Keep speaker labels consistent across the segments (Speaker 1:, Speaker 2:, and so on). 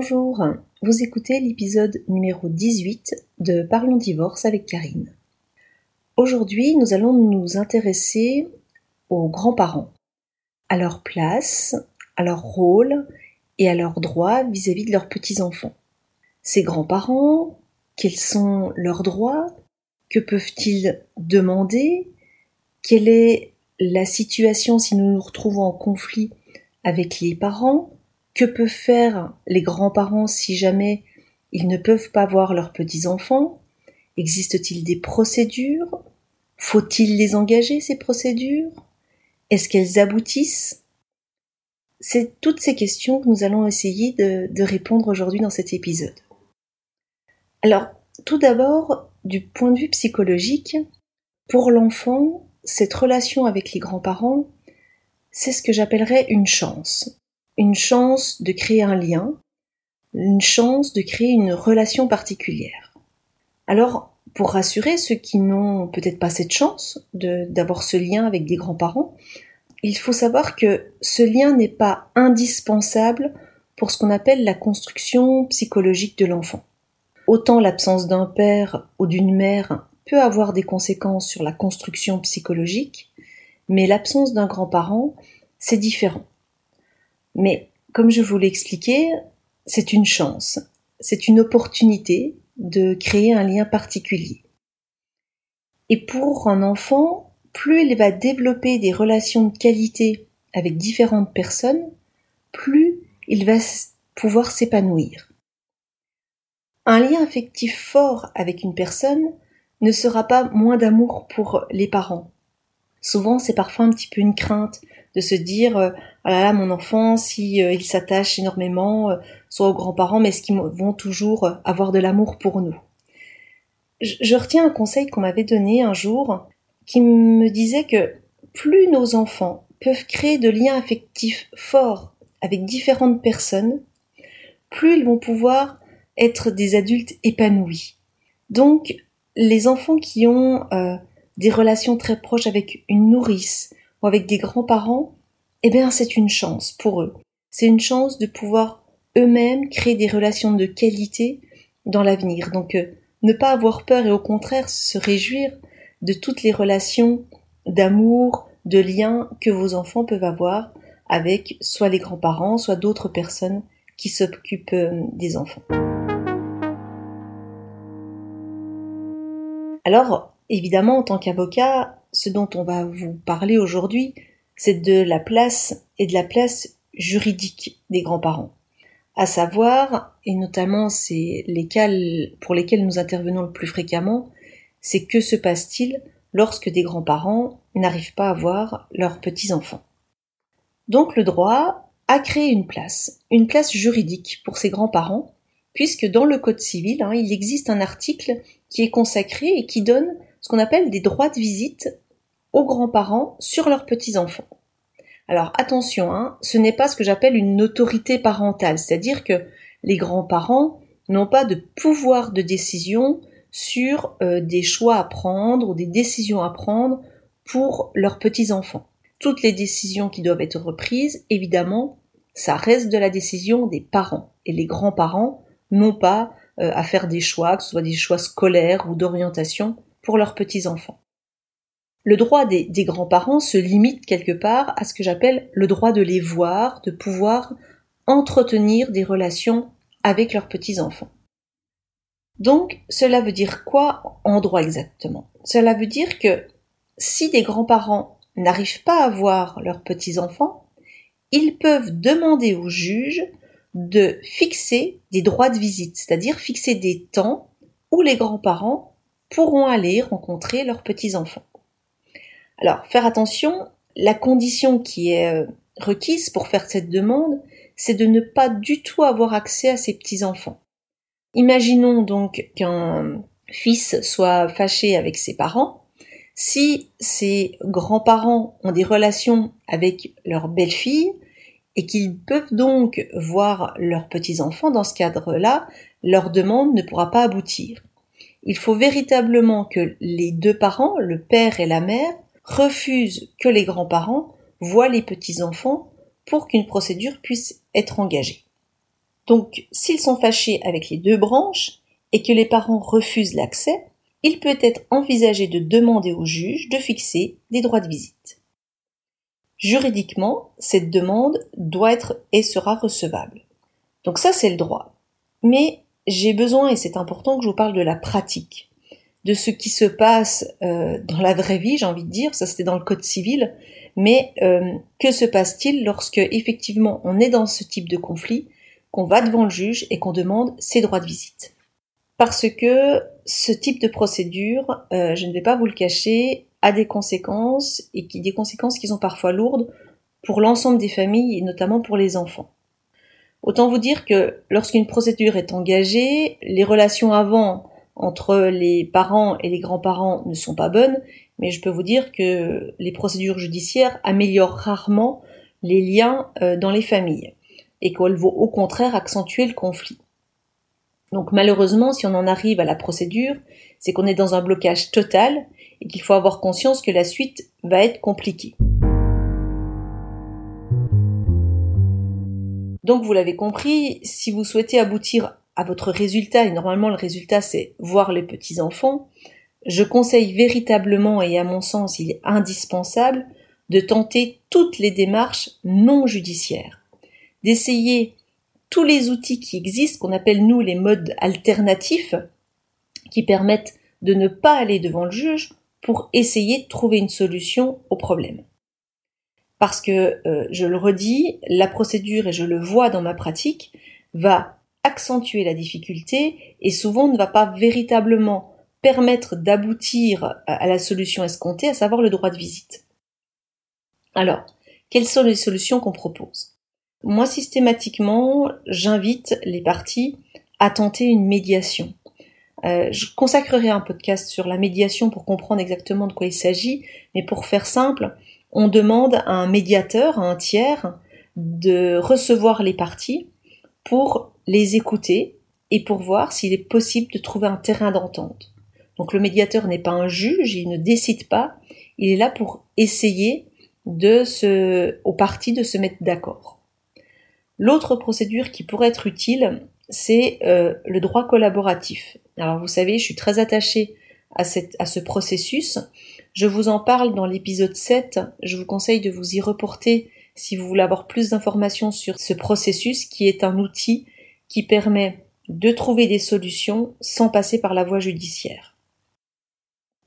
Speaker 1: Bonjour, vous écoutez l'épisode numéro 18 de Parlons divorce avec Karine. Aujourd'hui, nous allons nous intéresser aux grands-parents, à leur place, à leur rôle et à leurs droits vis-à-vis de leurs petits-enfants. Ces grands-parents, quels sont leurs droits? Que peuvent-ils demander? Quelle est la situation si nous nous retrouvons en conflit avec les parents? Que peuvent faire les grands-parents si jamais ils ne peuvent pas voir leurs petits-enfants? Existe-t-il des procédures? Faut-il les engager, ces procédures? Est-ce qu'elles aboutissent? C'est toutes ces questions que nous allons essayer de, de répondre aujourd'hui dans cet épisode. Alors, tout d'abord, du point de vue psychologique, pour l'enfant, cette relation avec les grands-parents, c'est ce que j'appellerais une chance. Une chance de créer un lien, une chance de créer une relation particulière. Alors, pour rassurer ceux qui n'ont peut-être pas cette chance d'avoir ce lien avec des grands-parents, il faut savoir que ce lien n'est pas indispensable pour ce qu'on appelle la construction psychologique de l'enfant. Autant l'absence d'un père ou d'une mère peut avoir des conséquences sur la construction psychologique, mais l'absence d'un grand-parent, c'est différent. Mais comme je vous l'ai expliqué, c'est une chance, c'est une opportunité de créer un lien particulier. Et pour un enfant, plus il va développer des relations de qualité avec différentes personnes, plus il va pouvoir s'épanouir. Un lien affectif fort avec une personne ne sera pas moins d'amour pour les parents. Souvent, c'est parfois un petit peu une crainte de se dire euh, ah là là mon enfant si euh, il s'attache énormément euh, soit aux grands-parents mais est-ce qu'ils vont toujours avoir de l'amour pour nous? Je, retiens un conseil qu'on m'avait donné un jour qui me disait que plus nos enfants peuvent créer de liens affectifs forts avec différentes personnes, plus ils vont pouvoir être des adultes épanouis. Donc, les enfants qui ont des relations très proches avec une nourrice ou avec des grands-parents, eh bien, c'est une chance pour eux. C'est une chance de pouvoir eux-mêmes créer des relations de qualité dans l'avenir. Donc, euh, ne pas avoir peur et au contraire se réjouir de toutes les relations d'amour, de liens que vos enfants peuvent avoir avec soit les grands-parents, soit d'autres personnes qui s'occupent euh, des enfants. Alors, évidemment, en tant qu'avocat, ce dont on va vous parler aujourd'hui, c'est de la place et de la place juridique des grands-parents. À savoir, et notamment c'est les cas pour lesquels nous intervenons le plus fréquemment, c'est que se passe-t-il lorsque des grands-parents n'arrivent pas à voir leurs petits-enfants. Donc le droit a créé une place, une place juridique pour ces grands-parents, puisque dans le Code civil, hein, il existe un article qui est consacré et qui donne ce qu'on appelle des droits de visite aux grands-parents sur leurs petits-enfants. Alors attention, hein, ce n'est pas ce que j'appelle une autorité parentale, c'est-à-dire que les grands-parents n'ont pas de pouvoir de décision sur euh, des choix à prendre ou des décisions à prendre pour leurs petits-enfants. Toutes les décisions qui doivent être reprises, évidemment, ça reste de la décision des parents. Et les grands-parents n'ont pas euh, à faire des choix, que ce soit des choix scolaires ou d'orientation pour leurs petits-enfants. Le droit des, grands-parents se limite quelque part à ce que j'appelle le droit de les voir, de pouvoir entretenir des relations avec leurs petits-enfants. Donc, cela veut dire quoi en droit exactement? Cela veut dire que si des grands-parents n'arrivent pas à voir leurs petits-enfants, ils peuvent demander au juge de fixer des droits de visite, c'est-à-dire fixer des temps où les grands-parents pourront aller rencontrer leurs petits-enfants. Alors, faire attention, la condition qui est euh, requise pour faire cette demande, c'est de ne pas du tout avoir accès à ses petits-enfants. Imaginons donc qu'un fils soit fâché avec ses parents. Si ses grands-parents ont des relations avec leur belle-fille, et qu'ils peuvent donc voir leurs petits-enfants dans ce cadre-là, leur demande ne pourra pas aboutir. Il faut véritablement que les deux parents, le père et la mère, refusent que les grands-parents voient les petits-enfants pour qu'une procédure puisse être engagée. Donc, s'ils sont fâchés avec les deux branches et que les parents refusent l'accès, il peut être envisagé de demander au juge de fixer des droits de visite. Juridiquement, cette demande doit être et sera recevable. Donc ça, c'est le droit. Mais j'ai besoin, et c'est important que je vous parle de la pratique, de ce qui se passe euh, dans la vraie vie, j'ai envie de dire, ça c'était dans le code civil, mais euh, que se passe-t-il lorsque effectivement on est dans ce type de conflit, qu'on va devant le juge et qu'on demande ses droits de visite? Parce que ce type de procédure, euh, je ne vais pas vous le cacher, a des conséquences et qui des conséquences qui sont parfois lourdes pour l'ensemble des familles et notamment pour les enfants. Autant vous dire que lorsqu'une procédure est engagée, les relations avant entre les parents et les grands-parents ne sont pas bonnes, mais je peux vous dire que les procédures judiciaires améliorent rarement les liens euh, dans les familles et qu'elles vont au contraire accentuer le conflit. Donc malheureusement, si on en arrive à la procédure, c'est qu'on est dans un blocage total et qu'il faut avoir conscience que la suite va être compliquée. Donc vous l'avez compris, si vous souhaitez aboutir à votre résultat, et normalement le résultat c'est voir les petits-enfants, je conseille véritablement et à mon sens il est indispensable de tenter toutes les démarches non judiciaires, d'essayer tous les outils qui existent, qu'on appelle nous les modes alternatifs, qui permettent de ne pas aller devant le juge pour essayer de trouver une solution au problème. Parce que, euh, je le redis, la procédure, et je le vois dans ma pratique, va accentuer la difficulté et souvent ne va pas véritablement permettre d'aboutir à la solution escomptée, à savoir le droit de visite. Alors, quelles sont les solutions qu'on propose? Moi, systématiquement, j'invite les parties à tenter une médiation. Euh, je consacrerai un podcast sur la médiation pour comprendre exactement de quoi il s'agit, mais pour faire simple, on demande à un médiateur, à un tiers, de recevoir les parties pour les écouter et pour voir s'il est possible de trouver un terrain d'entente. Donc le médiateur n'est pas un juge, il ne décide pas, il est là pour essayer de se, aux parties de se mettre d'accord. L'autre procédure qui pourrait être utile, c'est euh, le droit collaboratif. Alors vous savez, je suis très attachée à, cette, à ce processus je vous en parle dans l'épisode 7. Je vous conseille de vous y reporter si vous voulez avoir plus d'informations sur ce processus qui est un outil qui permet de trouver des solutions sans passer par la voie judiciaire.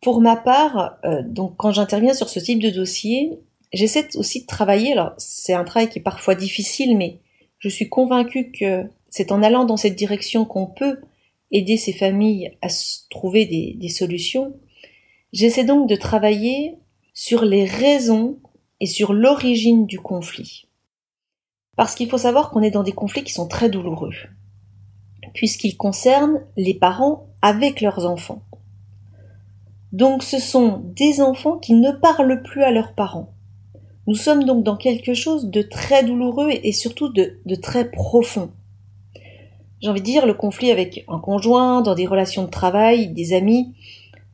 Speaker 1: Pour ma part, euh, donc quand j'interviens sur ce type de dossier, j'essaie aussi de travailler. Alors c'est un travail qui est parfois difficile, mais je suis convaincue que c'est en allant dans cette direction qu'on peut aider ces familles à trouver des solutions. J'essaie donc de travailler sur les raisons et sur l'origine du conflit. Parce qu'il faut savoir qu'on est dans des conflits qui sont très douloureux, puisqu'ils concernent les parents avec leurs enfants. Donc ce sont des enfants qui ne parlent plus à leurs parents. Nous sommes donc dans quelque chose de très douloureux et surtout de, très profond. J'ai envie de dire le conflit avec un conjoint, dans des relations de travail, des amis,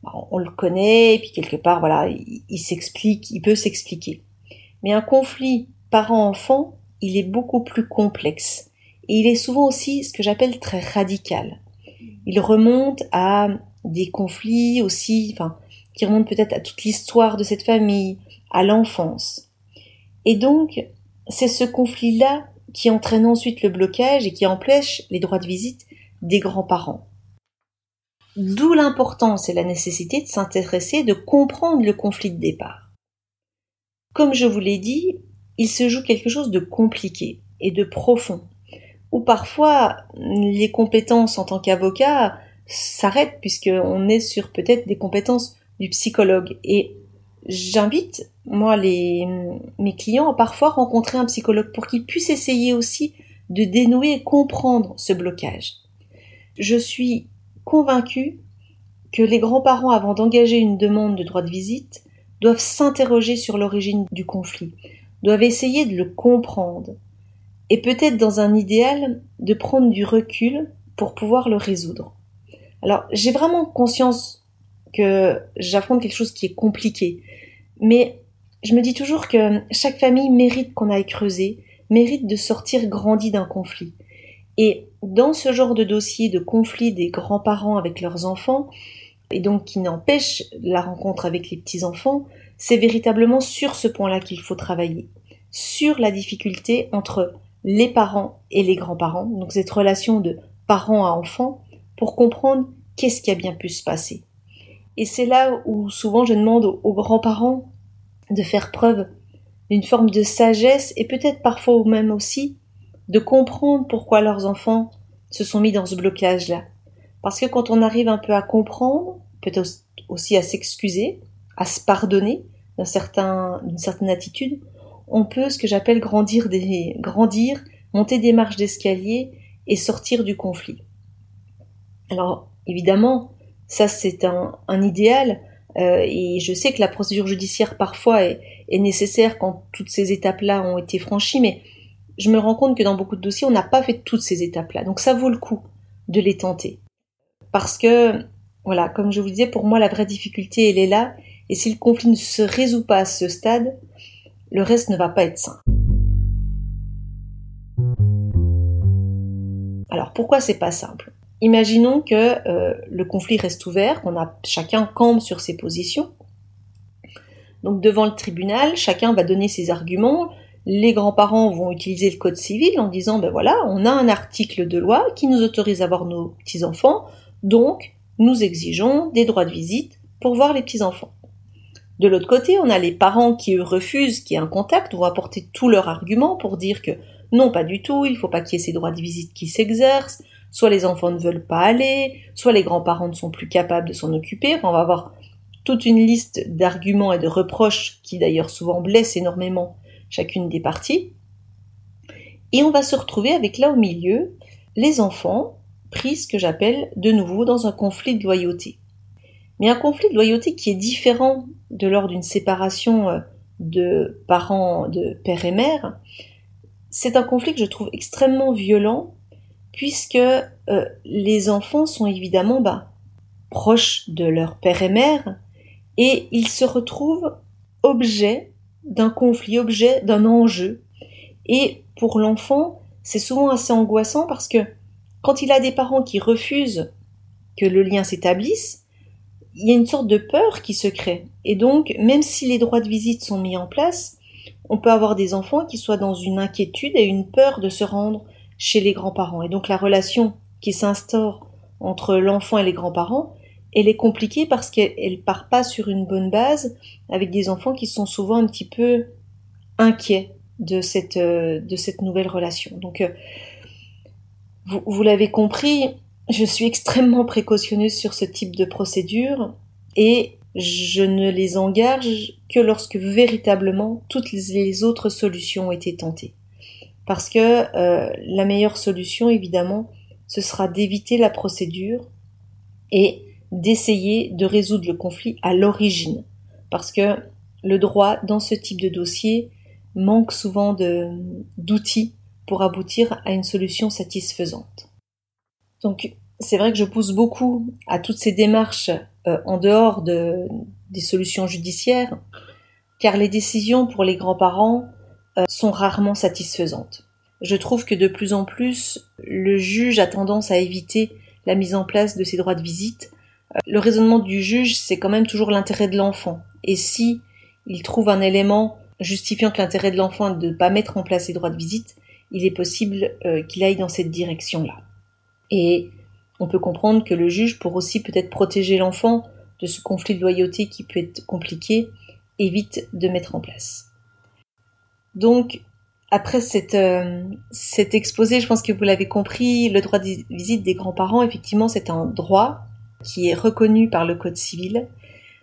Speaker 1: on le connaît, et puis quelque part, voilà, il, s'explique, il peut s'expliquer. Mais un conflit parent-enfant, il est beaucoup plus complexe. Et il est souvent aussi ce que j'appelle très radical. Il remonte à des conflits aussi, enfin, qui remontent peut-être à toute l'histoire de cette famille, à l'enfance. Et donc, c'est ce conflit-là qui entraîne ensuite le blocage et qui empêche les droits de visite des grands-parents. D'où l'importance et la nécessité de s'intéresser, de comprendre le conflit de départ. Comme je vous l'ai dit, il se joue quelque chose de compliqué et de profond, où parfois les compétences en tant qu'avocat s'arrêtent puisqu'on est sur peut-être des compétences du psychologue. Et j'invite, moi, les, mes clients à parfois rencontrer un psychologue pour qu'ils puissent essayer aussi de dénouer et comprendre ce blocage. Je suis convaincu que les grands-parents, avant d'engager une demande de droit de visite, doivent s'interroger sur l'origine du conflit, doivent essayer de le comprendre, et peut-être dans un idéal de prendre du recul pour pouvoir le résoudre. Alors j'ai vraiment conscience que j'affronte quelque chose qui est compliqué, mais je me dis toujours que chaque famille mérite qu'on aille creuser, mérite de sortir grandi d'un conflit. Et dans ce genre de dossier de conflit des grands-parents avec leurs enfants, et donc qui n'empêche la rencontre avec les petits-enfants, c'est véritablement sur ce point-là qu'il faut travailler, sur la difficulté entre les parents et les grands-parents, donc cette relation de parents à enfants, pour comprendre qu'est-ce qui a bien pu se passer. Et c'est là où souvent je demande aux grands-parents de faire preuve d'une forme de sagesse et peut-être parfois même aussi de comprendre pourquoi leurs enfants se sont mis dans ce blocage-là. Parce que quand on arrive un peu à comprendre, peut-être aussi à s'excuser, à se pardonner d'une certain, certaine attitude, on peut ce que j'appelle grandir des, grandir, monter des marches d'escalier et sortir du conflit. Alors, évidemment, ça c'est un, un idéal, euh, et je sais que la procédure judiciaire parfois est, est nécessaire quand toutes ces étapes-là ont été franchies, mais je me rends compte que dans beaucoup de dossiers, on n'a pas fait toutes ces étapes-là. Donc ça vaut le coup de les tenter. Parce que, voilà, comme je vous disais, pour moi, la vraie difficulté, elle est là. Et si le conflit ne se résout pas à ce stade, le reste ne va pas être sain. Alors pourquoi c'est pas simple? Imaginons que euh, le conflit reste ouvert, qu'on a chacun campe sur ses positions. Donc devant le tribunal, chacun va donner ses arguments. Les grands-parents vont utiliser le code civil en disant ben voilà, on a un article de loi qui nous autorise à voir nos petits-enfants, donc nous exigeons des droits de visite pour voir les petits-enfants. De l'autre côté, on a les parents qui eux refusent qu'il y ait un contact, vont apporter tous leurs arguments pour dire que non, pas du tout, il faut pas qu'il y ait ces droits de visite qui s'exercent, soit les enfants ne veulent pas aller, soit les grands-parents ne sont plus capables de s'en occuper. on va avoir toute une liste d'arguments et de reproches qui d'ailleurs souvent blessent énormément chacune des parties. Et on va se retrouver avec là au milieu les enfants pris ce que j'appelle de nouveau dans un conflit de loyauté. Mais un conflit de loyauté qui est différent de lors d'une séparation euh, de parents de père et mère. C'est un conflit que je trouve extrêmement violent puisque euh, les enfants sont évidemment bah, proches de leur père et mère et ils se retrouvent objets d'un conflit, objets d'un enjeu. Et pour l'enfant, c'est souvent assez angoissant parce que quand il a des parents qui refusent que le lien s'établisse, il y a une sorte de peur qui se crée. Et donc, même si les droits de visite sont mis en place, on peut avoir des enfants qui soient dans une inquiétude et une peur de se rendre chez les grands-parents. Et donc la relation qui s'instaure entre l'enfant et les grands-parents, elle est compliquée parce qu'elle part pas sur une bonne base avec des enfants qui sont souvent un petit peu inquiets de cette, euh, de cette nouvelle relation. Donc, euh, vous, vous l'avez compris, je suis extrêmement précautionneuse sur ce type de procédure et je ne les engage que lorsque véritablement toutes les autres solutions ont été tentées parce que euh, la meilleure solution, évidemment, ce sera d'éviter la procédure et d'essayer de résoudre le conflit à l'origine, parce que le droit, dans ce type de dossier, manque souvent d'outils pour aboutir à une solution satisfaisante. Donc, c'est vrai que je pousse beaucoup à toutes ces démarches euh, en dehors de, des solutions judiciaires, car les décisions pour les grands-parents euh, sont rarement satisfaisantes. Je trouve que de plus en plus, le juge a tendance à éviter la mise en place de ces droits de visite. Le raisonnement du juge, c'est quand même toujours l'intérêt de l'enfant. Et si il trouve un élément justifiant que l'intérêt de l'enfant est de ne pas mettre en place ces droits de visite, il est possible euh, qu'il aille dans cette direction-là. Et on peut comprendre que le juge, pour aussi peut-être protéger l'enfant de ce conflit de loyauté qui peut être compliqué, évite de mettre en place. Donc, après cette, euh, cet exposé, je pense que vous l'avez compris, le droit de visite des grands-parents, effectivement, c'est un droit qui est reconnu par le Code civil,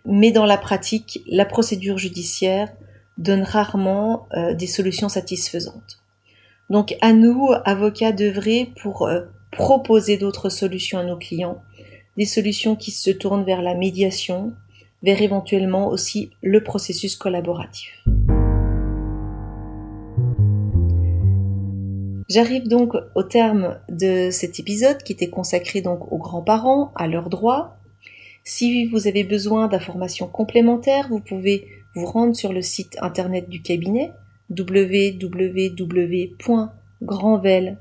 Speaker 1: mais dans la pratique, la procédure judiciaire donne rarement euh, des solutions satisfaisantes. Donc à nous, avocats, d'œuvrer pour euh, proposer d'autres solutions à nos clients, des solutions qui se tournent vers la médiation, vers éventuellement aussi le processus collaboratif. J'arrive donc au terme de cet épisode qui était consacré donc aux grands-parents, à leurs droits. Si vous avez besoin d'informations complémentaires, vous pouvez vous rendre sur le site internet du cabinet www.grandvel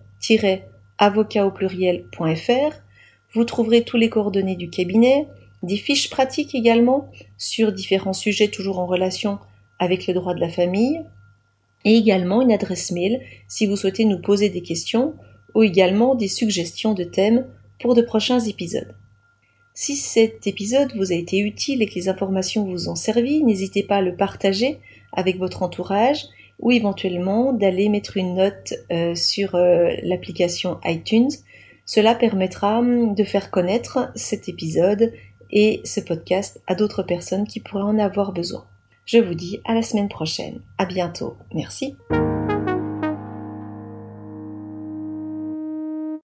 Speaker 1: avocat au pluriel.fr. Vous trouverez tous les coordonnées du cabinet, des fiches pratiques également sur différents sujets toujours en relation avec le droit de la famille, et également une adresse mail si vous souhaitez nous poser des questions ou également des suggestions de thèmes pour de prochains épisodes. Si cet épisode vous a été utile et que les informations vous ont servi, n'hésitez pas à le partager avec votre entourage ou éventuellement d'aller mettre une note euh, sur euh, l'application iTunes. Cela permettra hum, de faire connaître cet épisode et ce podcast à d'autres personnes qui pourraient en avoir besoin. Je vous dis à la semaine prochaine. À bientôt. Merci.